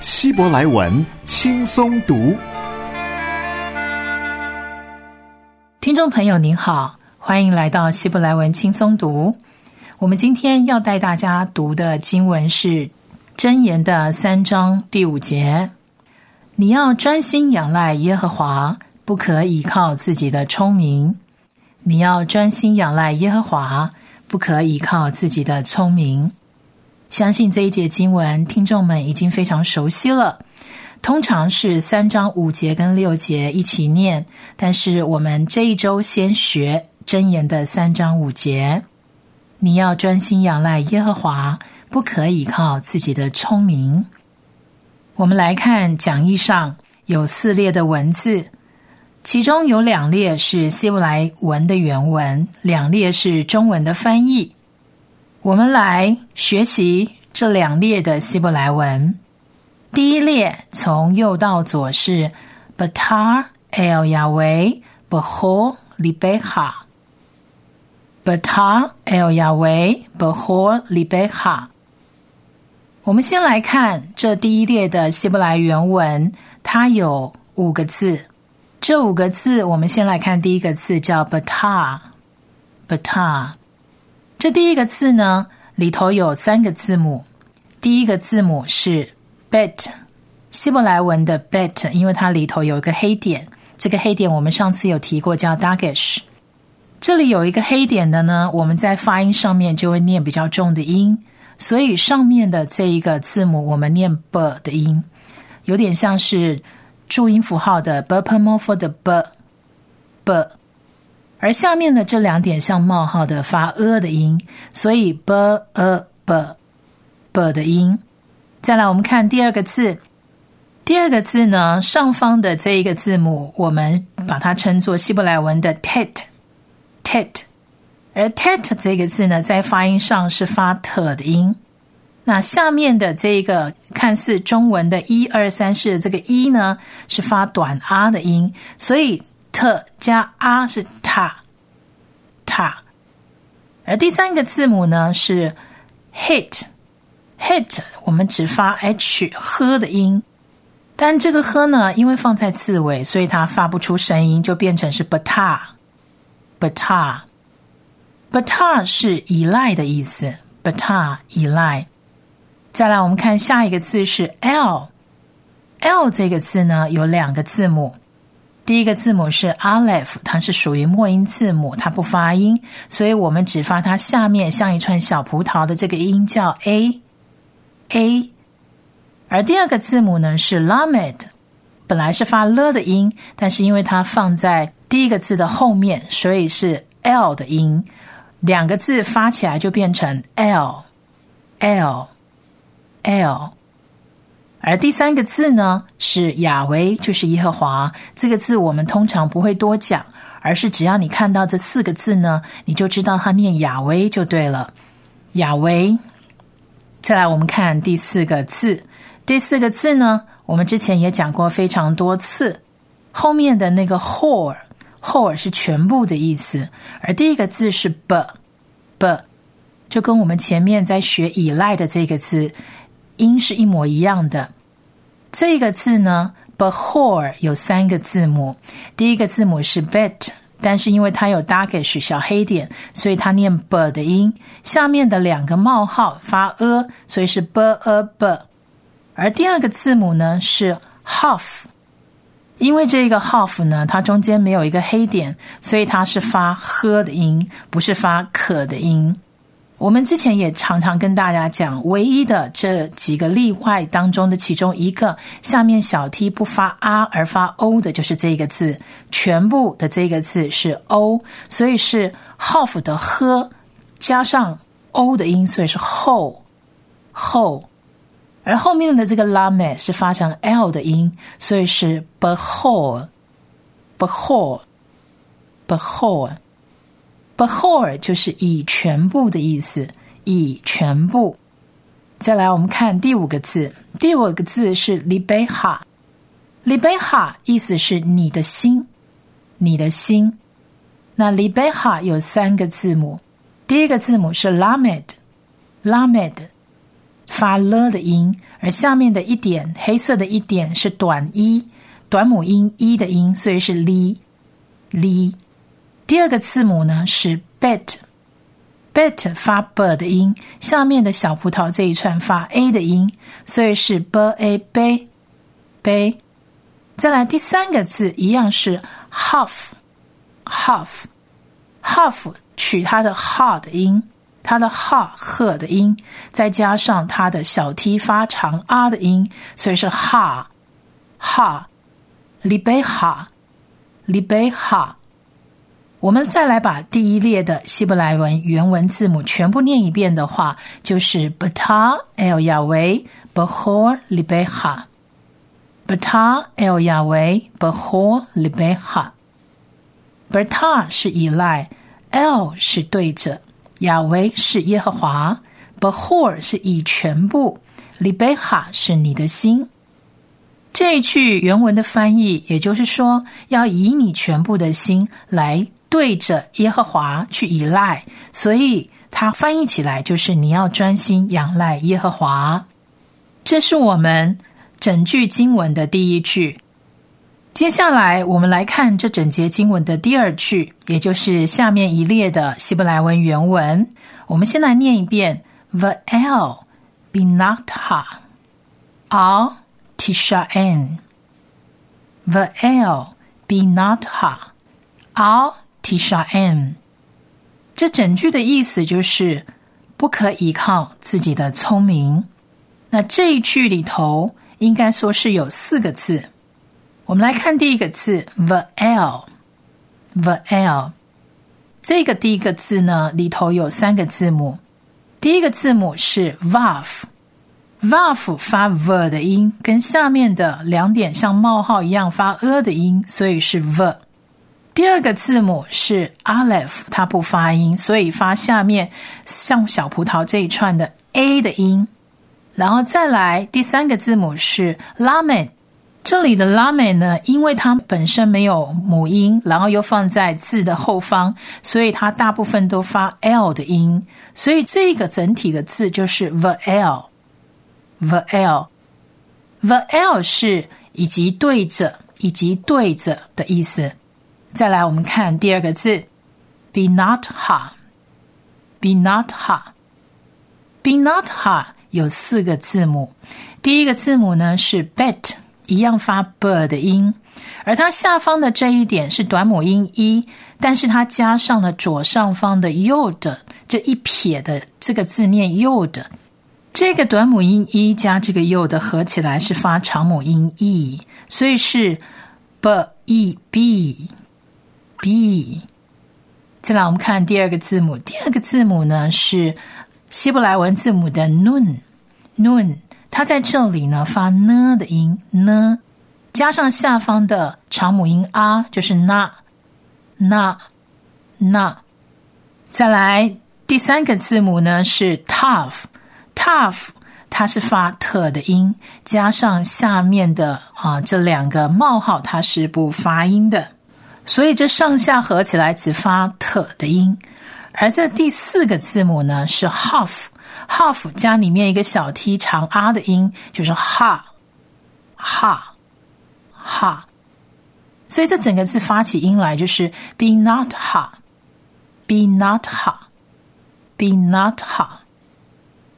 希伯来文轻松读。听众朋友您好，欢迎来到希伯来文轻松读。我们今天要带大家读的经文是箴言的三章第五节。你要专心仰赖耶和华，不可倚靠自己的聪明。你要专心仰赖耶和华，不可倚靠自己的聪明。相信这一节经文，听众们已经非常熟悉了。通常是三章五节跟六节一起念，但是我们这一周先学箴言的三章五节。你要专心仰赖耶和华，不可以靠自己的聪明。我们来看讲义上有四列的文字，其中有两列是希伯来文的原文，两列是中文的翻译。我们来学习这两列的希伯来文。第一列从右到左是 Batar el Yahweh behor libeha，Batar el Yahweh behor libeha。我们先来看这第一列的希伯来原文，它有五个字。这五个字，我们先来看第一个字，叫 “bata”，“bata”。这第一个字呢，里头有三个字母。第一个字母是 “bet”，希伯来文的 “bet”，因为它里头有一个黑点。这个黑点我们上次有提过，叫 “dagish”。这里有一个黑点的呢，我们在发音上面就会念比较重的音。所以上面的这一个字母，我们念 b 的音，有点像是注音符号的 b p m f 的 b b，而下面的这两点像冒号的发 a 的音，所以 b a b b 的音。再来，我们看第二个字，第二个字呢，上方的这一个字母，我们把它称作希伯来文的 tet tet。而 tet 这个字呢，在发音上是发 t 的音。那下面的这个看似中文的一二三四这个一呢，是发短 a 的音，所以 t 加 a 是 ta ta。而第三个字母呢是 hit hit，我们只发 h 喝的音，但这个喝呢，因为放在字尾，所以它发不出声音，就变成是 bata bata。bata 是依赖的意思，bata 依赖。再来，我们看下一个字是 l，l 这个字呢有两个字母，第一个字母是 aleph，它是属于末音字母，它不发音，所以我们只发它下面像一串小葡萄的这个音叫 a，a。而第二个字母呢是 lamed，本来是发了的音，但是因为它放在第一个字的后面，所以是 l 的音。两个字发起来就变成 l，l，l，而第三个字呢是亚维，就是耶和华。这个字我们通常不会多讲，而是只要你看到这四个字呢，你就知道它念亚维就对了。亚维。再来，我们看第四个字。第四个字呢，我们之前也讲过非常多次，后面的那个 whole，whole 是全部的意思，而第一个字是 b，b，就跟我们前面在学依赖的这个字音是一模一样的。这个字呢，behore 有三个字母，第一个字母是 bet，但是因为它有 dagish 小黑点，所以它念 b 的音。下面的两个冒号发 a，所以是 b a b。而第二个字母呢是 half。因为这个 half 呢，它中间没有一个黑点，所以它是发 h 的音，不是发可的音。我们之前也常常跟大家讲，唯一的这几个例外当中的其中一个，下面小 t 不发 r 而发 o 的，就是这个字，全部的这个字是 o，所以是 half 的喝加上 o 的音，所以是后后。而后面的这个拉美是发成 l 的音，所以是 b e h o l b e h o l b e h o l behore 就是以全部的意思，以全部。再来，我们看第五个字，第五个字是 libeha，libeha 意思是你的心，你的心。那 libeha 有三个字母，第一个字母是 lamed，lamed。发了的音，而下面的一点黑色的一点是短一短母音一的音，所以是 li li。第二个字母呢是 bet bet 发 b 的音，下面的小葡萄这一串发 a 的音，所以是 b a b b。再来第三个字一样是 half half half 取它的 ha 的音。它的哈赫的音，再加上它的小 t 发长 r 的音，所以是哈哈里贝哈里贝哈。我们再来把第一列的希伯来文原文字母全部念一遍的话，就是 beta el 亚维 behor libeha”，beta el 亚维 behor libeha，beta 是依赖，l 是对着。亚维是耶和华，Behor 是以全部，Libeha 是你的心。这一句原文的翻译，也就是说，要以你全部的心来对着耶和华去依赖，所以它翻译起来就是你要专心仰赖耶和华。这是我们整句经文的第一句。接下来，我们来看这整节经文的第二句，也就是下面一列的希伯来文原文。我们先来念一遍：V'el binatha al tishaen。V'el binatha al tishaen。这整句的意思就是不可依靠自己的聪明。那这一句里头，应该说是有四个字。我们来看第一个字 the l，the l，这个第一个字呢里头有三个字母，第一个字母是 vaf，vaf 发 v 的音，跟下面的两点像冒号一样发 a 的音，所以是 v。第二个字母是 aleph，它不发音，所以发下面像小葡萄这一串的 a 的音。然后再来第三个字母是 lamen，。这里的 lamen 呢，因为它本身没有母音，然后又放在字的后方，所以它大部分都发 l 的音，所以这个整体的字就是 vel，vel，vel 是以及对着以及对着的意思。再来，我们看第二个字，be not ha，be not ha，be not ha 有四个字母，第一个字母呢是 bet。一样发 b 的音，而它下方的这一点是短母音 e，，但是它加上了左上方的 y 的这一撇的这个字念 y 的，这个短母音 e 加这个 y 的合起来是发长母音 e，所以是 b e b b。再来，我们看第二个字母，第二个字母呢是希伯来文字母的 nun nun。它在这里呢发呢的音呢，加上下方的长母音啊，就是那那那。再来第三个字母呢是 tough tough，它是发特的音，加上下面的啊这两个冒号，它是不发音的，所以这上下合起来只发特的音。而这第四个字母呢是 half。half 加里面一个小 t 长 r 的音，就是哈哈哈，所以这整个字发起音来就是 be not ha，be not ha，be not ha。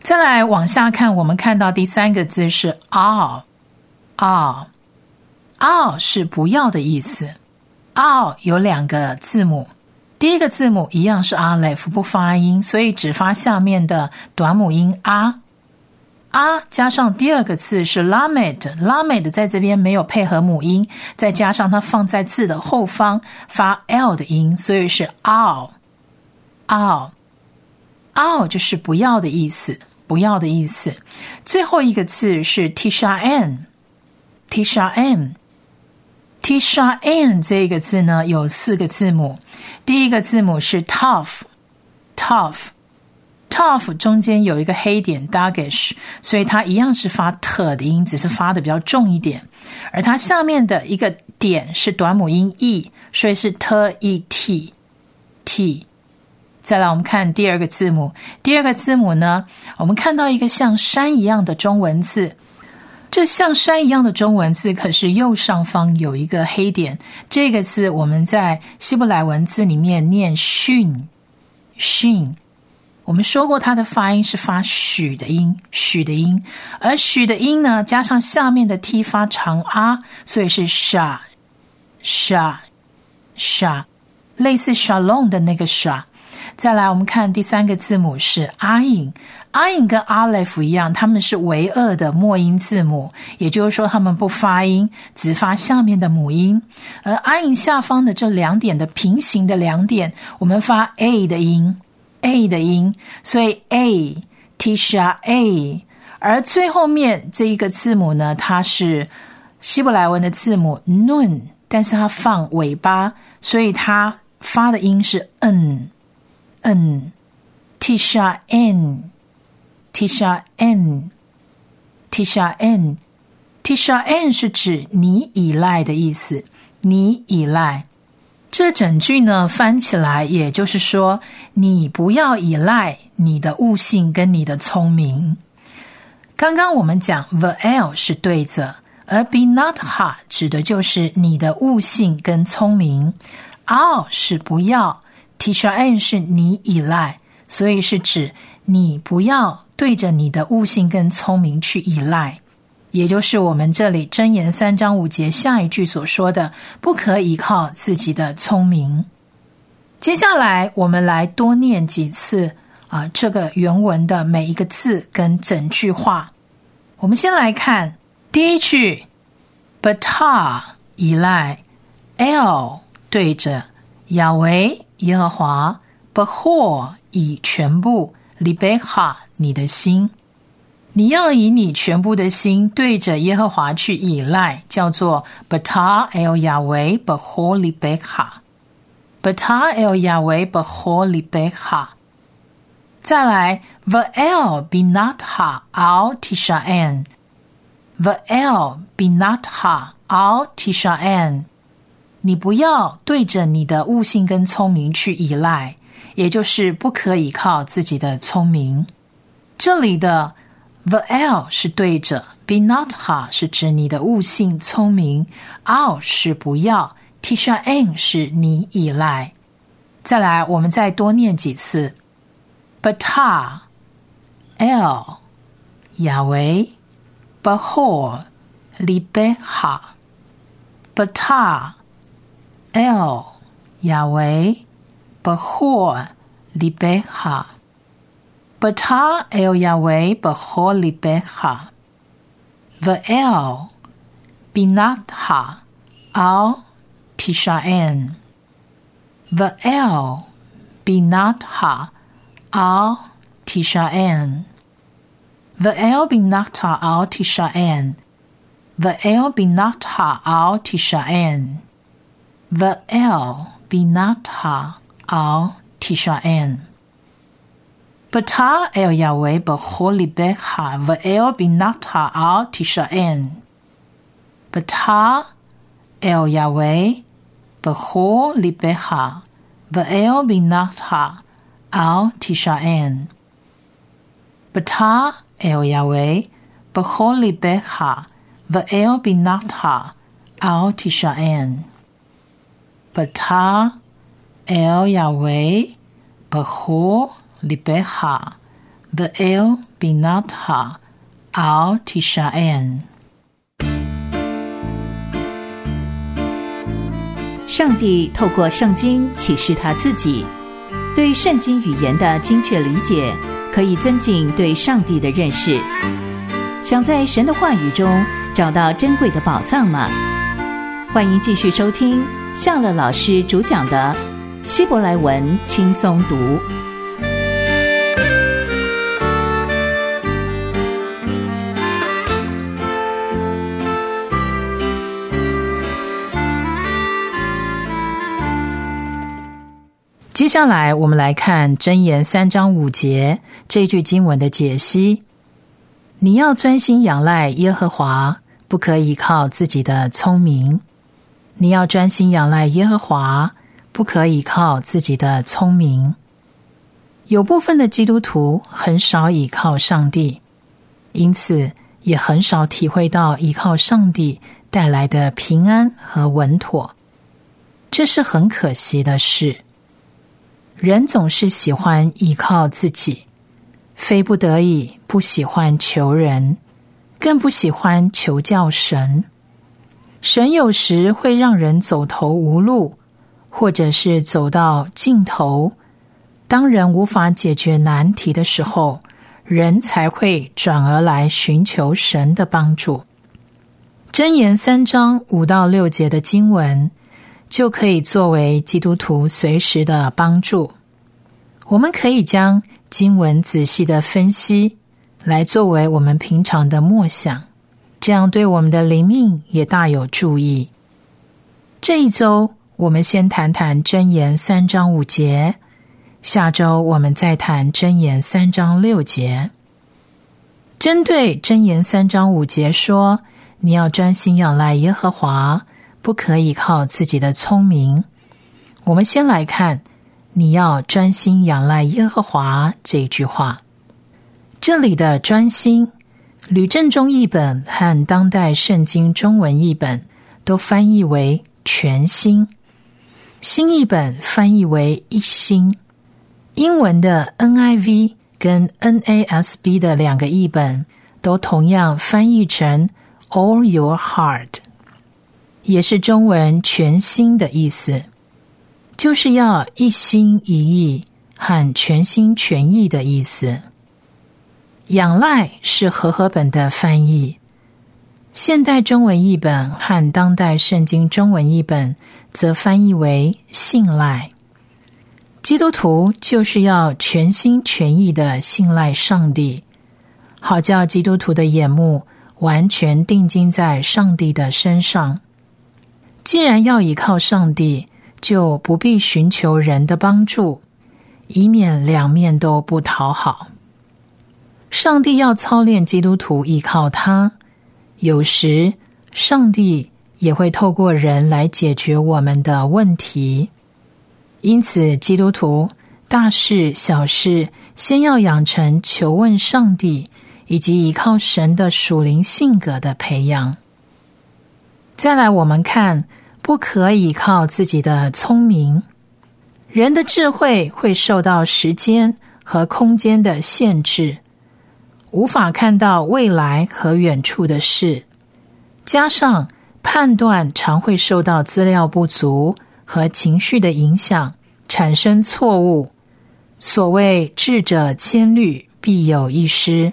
再来往下看，我们看到第三个字是 all，all，all 是不要的意思。R 有两个字母。第一个字母一样是 l，不发音，所以只发下面的短母音 a。a 加上第二个字是 lamed，lamed 在这边没有配合母音，再加上它放在字的后方发 l 的音，所以是 all，all，all 就是不要的意思，不要的意思。最后一个字是 Tisha N，Tisha Tisha N 这个字呢有四个字母，第一个字母是 Tough，Tough，Tough 中间有一个黑点 Duggish，所以它一样是发 t 的音，只是发的比较重一点。而它下面的一个点是短母音 e，所以是 t e t t。再来，我们看第二个字母。第二个字母呢，我们看到一个像山一样的中文字。这像山一样的中文字，可是右上方有一个黑点。这个字我们在希伯来文字里面念“训”，训。我们说过，它的发音是发“许”的音，“许”的音。而“许”的音呢，加上下面的 “t” 发长啊，所以是 “sha”，“sha”，“sha”，类似 “shalom” 的那个 “sha”。再来，我们看第三个字母是阿印。阿印跟阿莱夫一样，他们是唯二的末音字母，也就是说，他们不发音，只发下面的母音。而阿印下方的这两点的平行的两点，我们发 a 的音，a 的音，所以 a tisha a。而最后面这一个字母呢，它是希伯来文的字母 nun，但是它放尾巴，所以它发的音是 n。N tisha n tisha n tisha n tisha n 是指你依赖的意思，你依赖。这整句呢翻起来，也就是说，你不要依赖你的悟性跟你的聪明。刚刚我们讲 the l 是对着，而 be not hard 指的就是你的悟性跟聪明，all 是不要。Teacher N 是你依赖，所以是指你不要对着你的悟性跟聪明去依赖，也就是我们这里真言三章五节下一句所说的，不可依靠自己的聪明。接下来我们来多念几次啊，这个原文的每一个字跟整句话。我们先来看第一句，But 依赖，L 对着亚维。耶和华 b e h o r 以全部 l i b e h a 你的心，你要以你全部的心对着耶和华去依赖，叫做 b e t a El Yahweh b e h o l i b e h a b e t a El Yahweh b e h o l i b e h a 再来 va'el Binatha altishan，va'el Binatha Al Tishan。Va 你不要对着你的悟性跟聪明去依赖，也就是不可以靠自己的聪明。这里的 the l 是对着，be not ha 是指你的悟性聪明，al 是不要，tisha n 是你依赖。再来，我们再多念几次，but l 亚维 behor libeha，but El Yahweh Behor Libeha Bata El Yahweh Behor Libeha Ve'el Binatha Al Tishaen. Ve'el Binatha Al Tishaen. Ve'el Binatha Al Tishaen. Ve'el Binatha Al Tishaen Va'el ha al tishan, Bata el Yahweh b'cholibecha va'el ha al tishan, Bata el Yahweh b'cholibecha va'el ha al tishan, Bata el Yahweh b'cholibecha va'el ha al tishan. Bata El Yahweh Behu Libeha Ve'el Binatha Al Tishaen。上帝透过圣经启示他自己，对圣经语言的精确理解，可以增进对上帝的认识。想在神的话语中找到珍贵的宝藏吗？欢迎继续收听。夏乐老师主讲的《希伯来文轻松读》。接下来，我们来看《箴言》三章五节这句经文的解析。你要专心仰赖耶和华，不可依靠自己的聪明。你要专心仰赖耶和华，不可以靠自己的聪明。有部分的基督徒很少倚靠上帝，因此也很少体会到依靠上帝带来的平安和稳妥。这是很可惜的事。人总是喜欢依靠自己。非不得已，不喜欢求人，更不喜欢求教神。神有时会让人走投无路，或者是走到尽头。当人无法解决难题的时候，人才会转而来寻求神的帮助。箴言三章五到六节的经文，就可以作为基督徒随时的帮助。我们可以将。经文仔细的分析，来作为我们平常的默想，这样对我们的灵命也大有注意。这一周我们先谈谈真言三章五节，下周我们再谈真言三章六节。针对真言三章五节说，你要专心仰赖耶和华，不可以靠自己的聪明。我们先来看。你要专心仰赖耶和华这句话，这里的专心，吕正中译本和当代圣经中文译本都翻译为全新，新译本翻译为一心。英文的 NIV 跟 NASB 的两个译本都同样翻译成 All Your Heart，也是中文全新的意思。就是要一心一意和全心全意的意思。仰赖是和合本的翻译，现代中文译本和当代圣经中文译本则翻译为信赖。基督徒就是要全心全意的信赖上帝，好叫基督徒的眼目完全定睛在上帝的身上。既然要依靠上帝。就不必寻求人的帮助，以免两面都不讨好。上帝要操练基督徒依靠他，有时上帝也会透过人来解决我们的问题。因此，基督徒大事小事，先要养成求问上帝以及依靠神的属灵性格的培养。再来，我们看。不可以靠自己的聪明，人的智慧会受到时间和空间的限制，无法看到未来和远处的事。加上判断常会受到资料不足和情绪的影响，产生错误。所谓智者千虑，必有一失。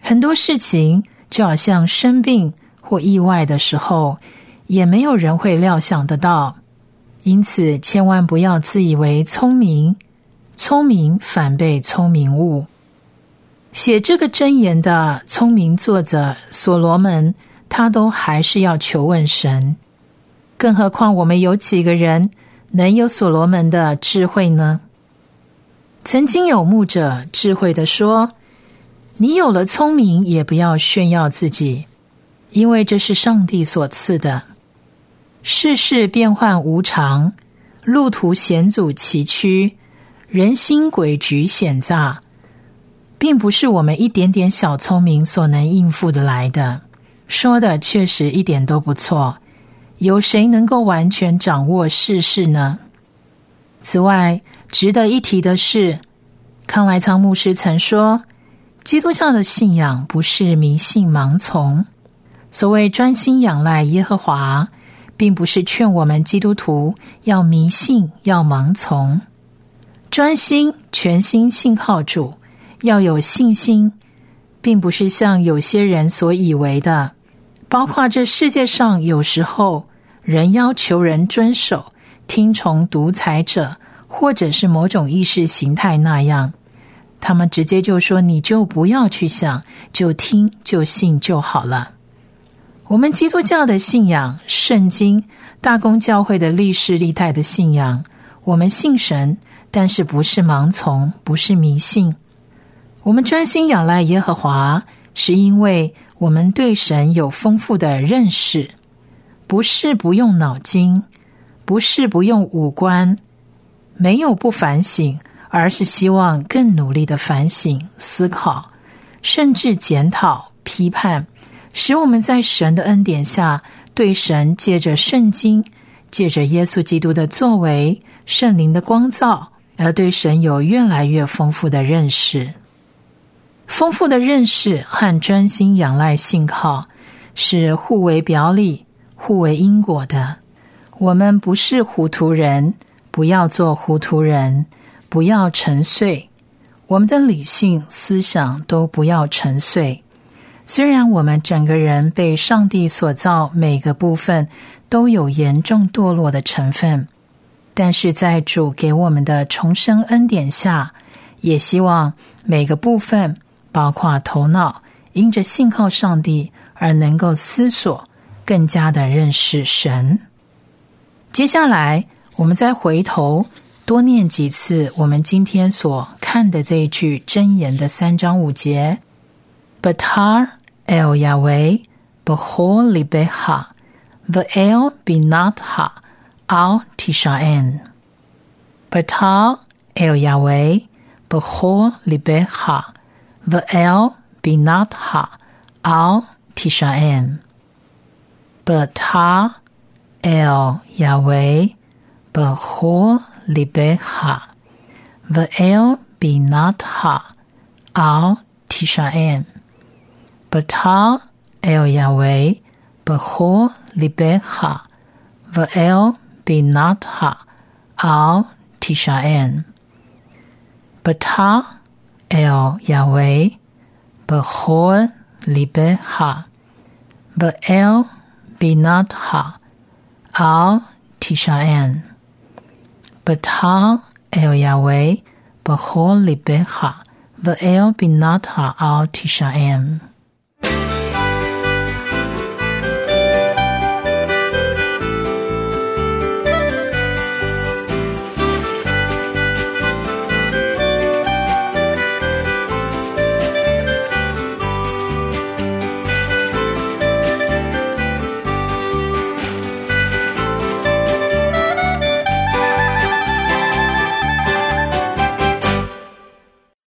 很多事情就好像生病或意外的时候。也没有人会料想得到，因此千万不要自以为聪明，聪明反被聪明误。写这个箴言的聪明作者所罗门，他都还是要求问神，更何况我们有几个人能有所罗门的智慧呢？曾经有牧者智慧的说：“你有了聪明，也不要炫耀自己，因为这是上帝所赐的。”世事变幻无常，路途险阻崎岖，人心诡谲险诈，并不是我们一点点小聪明所能应付的来的。说的确实一点都不错。有谁能够完全掌握世事呢？此外，值得一提的是，康莱仓牧师曾说：“基督教的信仰不是迷信盲从，所谓专心仰赖耶和华。”并不是劝我们基督徒要迷信、要盲从，专心全心信靠主，要有信心，并不是像有些人所以为的，包括这世界上有时候人要求人遵守、听从独裁者，或者是某种意识形态那样，他们直接就说你就不要去想，就听就信就好了。我们基督教的信仰，圣经、大公教会的历世历代的信仰，我们信神，但是不是盲从，不是迷信。我们专心仰赖耶和华，是因为我们对神有丰富的认识，不是不用脑筋，不是不用五官，没有不反省，而是希望更努力的反省、思考，甚至检讨、批判，使我们在神的恩典下，对神借着圣经、借着耶稣基督的作为、圣灵的光照，而对神有越来越丰富的认识。丰富的认识和专心仰赖信靠是互为表里、互为因果的。我们不是糊涂人，不要做糊涂人，不要沉睡。我们的理性思想都不要沉睡。虽然我们整个人被上帝所造，每个部分都有严重堕落的成分，但是在主给我们的重生恩典下，也希望每个部分。包括头脑因着信靠上帝而能够思索，更加的认识神。接下来，我们再回头多念几次我们今天所看的这一句箴言的三章五节：“Betar el Yahweh behol libeha, ve'el binat ha al tishaen。Betar el Yahweh behol libeha。” The el be not ha. Al tishan, But ha el Yahweh. B'chol libecha. be not ha. Al tishan, But ha el Yahweh. B'chol libecha. be not ha. Al tishan, But ha El Yahweh, Behor libe ha, Be'el binat ha, Al tishaen, Betal El Yahweh, Behor libe ha, Ve'el binat ha al tishaen.